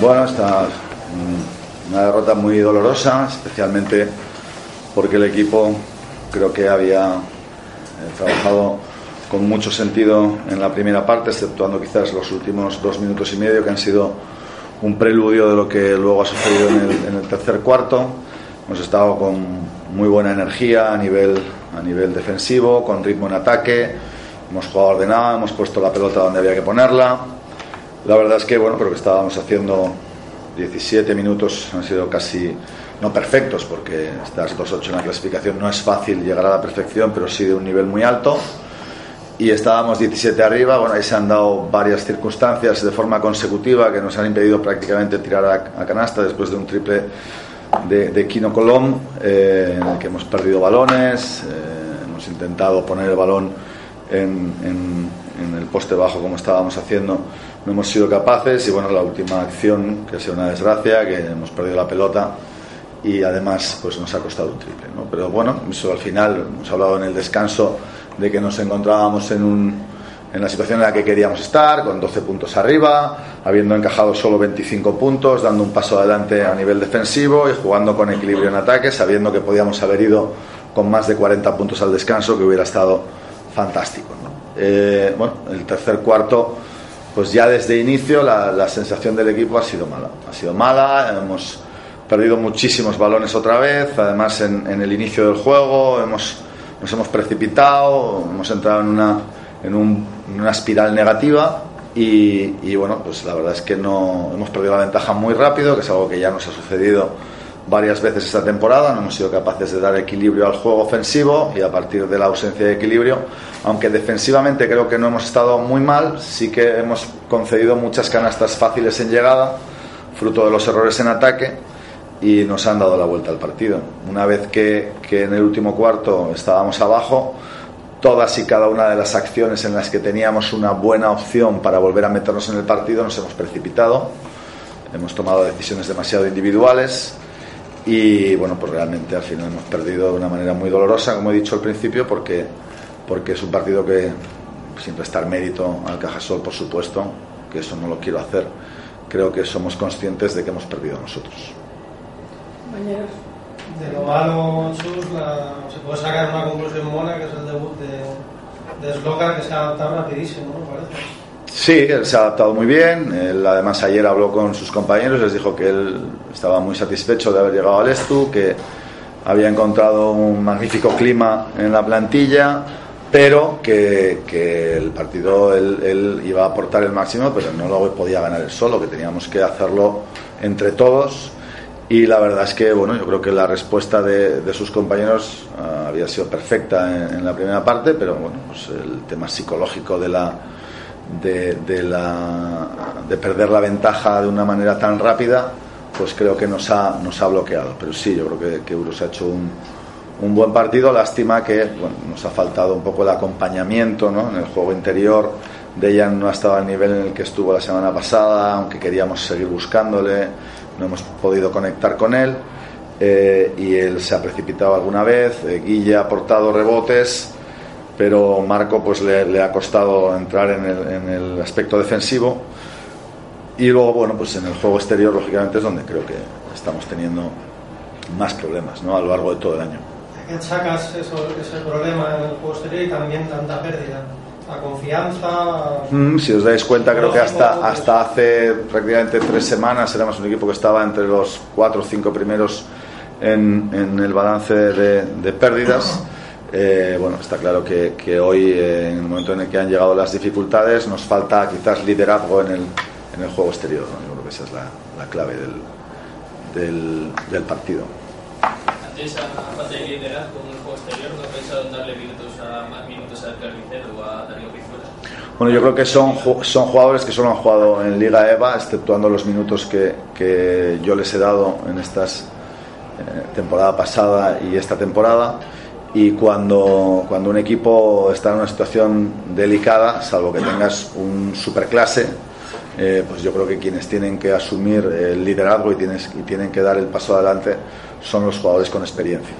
Bueno, esta una derrota muy dolorosa, especialmente porque el equipo creo que había eh, trabajado con mucho sentido en la primera parte, exceptuando quizás los últimos dos minutos y medio que han sido un preludio de lo que luego ha sucedido en el, en el tercer cuarto. Hemos estado con muy buena energía a nivel, a nivel defensivo, con ritmo en ataque, hemos jugado ordenado, hemos puesto la pelota donde había que ponerla. La verdad es que, bueno, pero que estábamos haciendo 17 minutos han sido casi no perfectos, porque estas 2-8 en la clasificación no es fácil llegar a la perfección, pero sí de un nivel muy alto. Y estábamos 17 arriba, bueno, ahí se han dado varias circunstancias de forma consecutiva que nos han impedido prácticamente tirar a, canasta después de un triple de, de Kino Colom, eh, en el que hemos perdido balones, eh, hemos intentado poner el balón en, en, en el poste bajo como estábamos haciendo no hemos sido capaces y bueno, la última acción, que ha sido una desgracia, que hemos perdido la pelota y además pues nos ha costado un triple. ¿no? Pero bueno, eso al final, hemos hablado en el descanso de que nos encontrábamos en, un, en la situación en la que queríamos estar, con 12 puntos arriba, habiendo encajado solo 25 puntos, dando un paso adelante a nivel defensivo y jugando con equilibrio en ataque, sabiendo que podíamos haber ido con más de 40 puntos al descanso, que hubiera estado fantástico. ¿no? Eh, bueno, el tercer cuarto pues ya desde inicio la, sensación del equipo ha sido mala. Ha sido mala, hemos perdido muchísimos balones otra vez, además en, el inicio del juego hemos, nos hemos precipitado, hemos entrado en una, en, una espiral negativa y, y, bueno, pues la verdad es que no hemos perdido la ventaja muy rápido, que es algo que ya nos ha sucedido varias veces esta temporada, no hemos sido capaces de dar equilibrio al juego ofensivo y a partir de la ausencia de equilibrio, aunque defensivamente creo que no hemos estado muy mal, sí que hemos concedido muchas canastas fáciles en llegada, fruto de los errores en ataque y nos han dado la vuelta al partido. Una vez que, que en el último cuarto estábamos abajo, todas y cada una de las acciones en las que teníamos una buena opción para volver a meternos en el partido nos hemos precipitado, hemos tomado decisiones demasiado individuales y bueno, pues realmente al final hemos perdido de una manera muy dolorosa, como he dicho al principio, porque, porque es un partido que, sin prestar mérito al Cajasol, por supuesto, que eso no lo quiero hacer, creo que somos conscientes de que hemos perdido nosotros. De lo malo, Sus, la, se puede sacar una conclusión mona, que es el debut de, de Sloka, que se ha adaptado rapidísimo, ¿no? Parece. Sí, él se ha adaptado muy bien. Él además ayer habló con sus compañeros, les dijo que él estaba muy satisfecho de haber llegado al Estu, que había encontrado un magnífico clima en la plantilla, pero que, que el partido él, iba a aportar el máximo, pero no lo podía ganar él solo, que teníamos que hacerlo entre todos. Y la verdad es que, bueno, yo creo que la respuesta de, de sus compañeros uh, había sido perfecta en, en, la primera parte, pero bueno, pues el tema psicológico de la de, de, la, de perder la ventaja de una manera tan rápida, pues creo que nos ha, nos ha bloqueado. Pero sí, yo creo que, que Euros ha hecho un, un buen partido. Lástima que bueno, nos ha faltado un poco el acompañamiento ¿no? en el juego interior. Dejan no ha estado al nivel en el que estuvo la semana pasada, aunque queríamos seguir buscándole, no hemos podido conectar con él. Eh, y él se ha precipitado alguna vez. Eh, Guille ha aportado rebotes pero Marco pues le, le ha costado entrar en el, en el, aspecto defensivo y luego bueno pues en el juego exterior lógicamente es donde creo que estamos teniendo más problemas ¿no? a lo largo de todo el año ¿A qué achacas eso, ese problema en el juego exterior y también tanta pérdida? ¿La confianza? Mm, si os dais cuenta creo que hasta, hasta hace prácticamente tres semanas éramos un equipo que estaba entre los cuatro o cinco primeros en, en el balance de, de pérdidas eh, bueno, está claro que, que hoy, eh, en el momento en el que han llegado las dificultades, nos falta quizás liderazgo en el, en el juego exterior. ¿no? Yo creo que esa es la, la clave del, del, del, partido. Ante esa falta de liderazgo en el juego exterior, ¿no ha pensado en darle minutos a, más minutos al Carnicero o a Darío Pizuela? Bueno, yo creo que son, son jugadores que solo han jugado en Liga EVA, exceptuando los minutos que, que yo les he dado en estas eh, temporada pasada y esta temporada. Y cuando, cuando un equipo está en una situación delicada, salvo que tengas un superclase, eh, pues yo creo que quienes tienen que asumir el liderazgo y, tienes, y tienen que dar el paso adelante son los jugadores con experiencia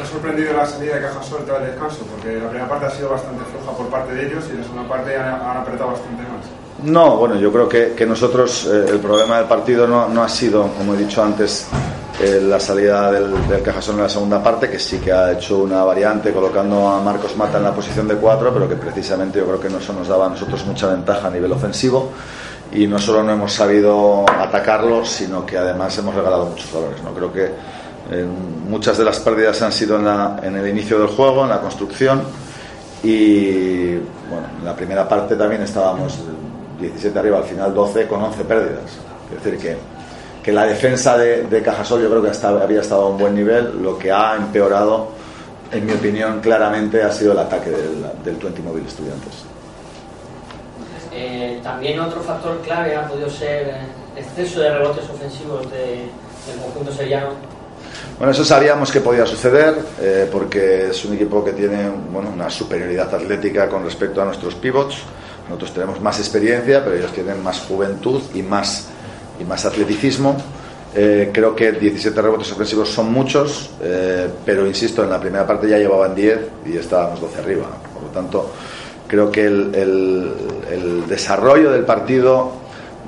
ha sorprendido la salida de Cajasol tras el descanso? Porque la primera parte ha sido bastante floja por parte de ellos y en la segunda parte han, han apretado bastante más. No, bueno, yo creo que, que nosotros eh, el problema del partido no, no, ha sido, como he dicho antes, eh, la salida del, del, en la segunda parte, que sí que ha hecho una variante colocando a Marcos Mata en la posición de cuatro, pero que precisamente yo creo que eso nos daba a nosotros mucha ventaja a nivel ofensivo y no solo no hemos sabido atacarlo, sino que además hemos regalado muchos valores. ¿no? Creo que eh, muchas de las pérdidas han sido en, la, en, el inicio del juego, en la construcción y bueno, en la primera parte también estábamos 17 arriba, al final 12 con 11 pérdidas. Es decir, que, que la defensa de, de Cajasol yo creo que hasta, había estado a un buen nivel, lo que ha empeorado, en mi opinión, claramente ha sido el ataque del, del 20 Móvil Estudiantes. Eh, también otro factor clave ha podido ser el exceso de rebotes ofensivos de, del conjunto sevillano bueno, eso sabíamos que podía suceder eh, porque es un equipo que tiene bueno, una superioridad atlética con respecto a nuestros pivots. Nosotros tenemos más experiencia, pero ellos tienen más juventud y más, y más atleticismo. Eh, creo que 17 rebotes ofensivos son muchos, eh, pero insisto, en la primera parte ya llevaban 10 y estábamos 12 arriba. Por lo tanto, creo que el, desarrollo del partido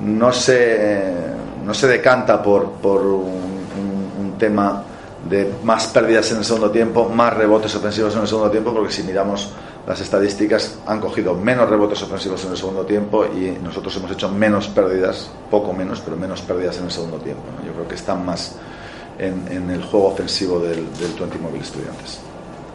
no se, no se decanta por, por un tema de más pérdidas en el segundo tiempo, más rebotes ofensivos en el segundo tiempo, porque si miramos las estadísticas han cogido menos rebotes ofensivos en el segundo tiempo y nosotros hemos hecho menos pérdidas, poco menos, pero menos pérdidas en el segundo tiempo. Yo creo que están más en, en el juego ofensivo del, del 20 Móvil Estudiantes.